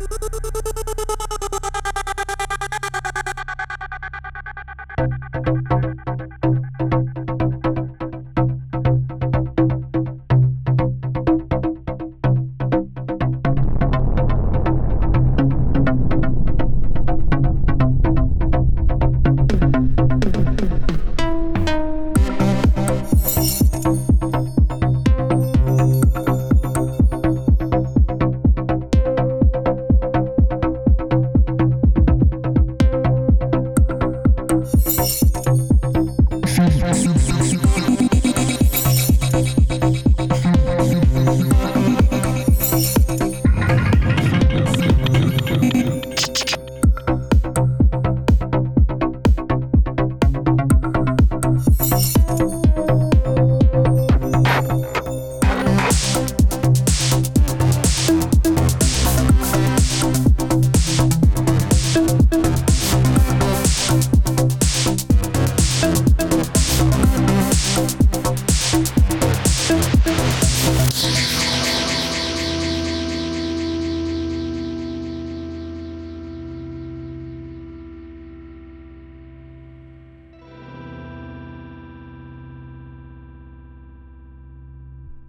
¡Gracias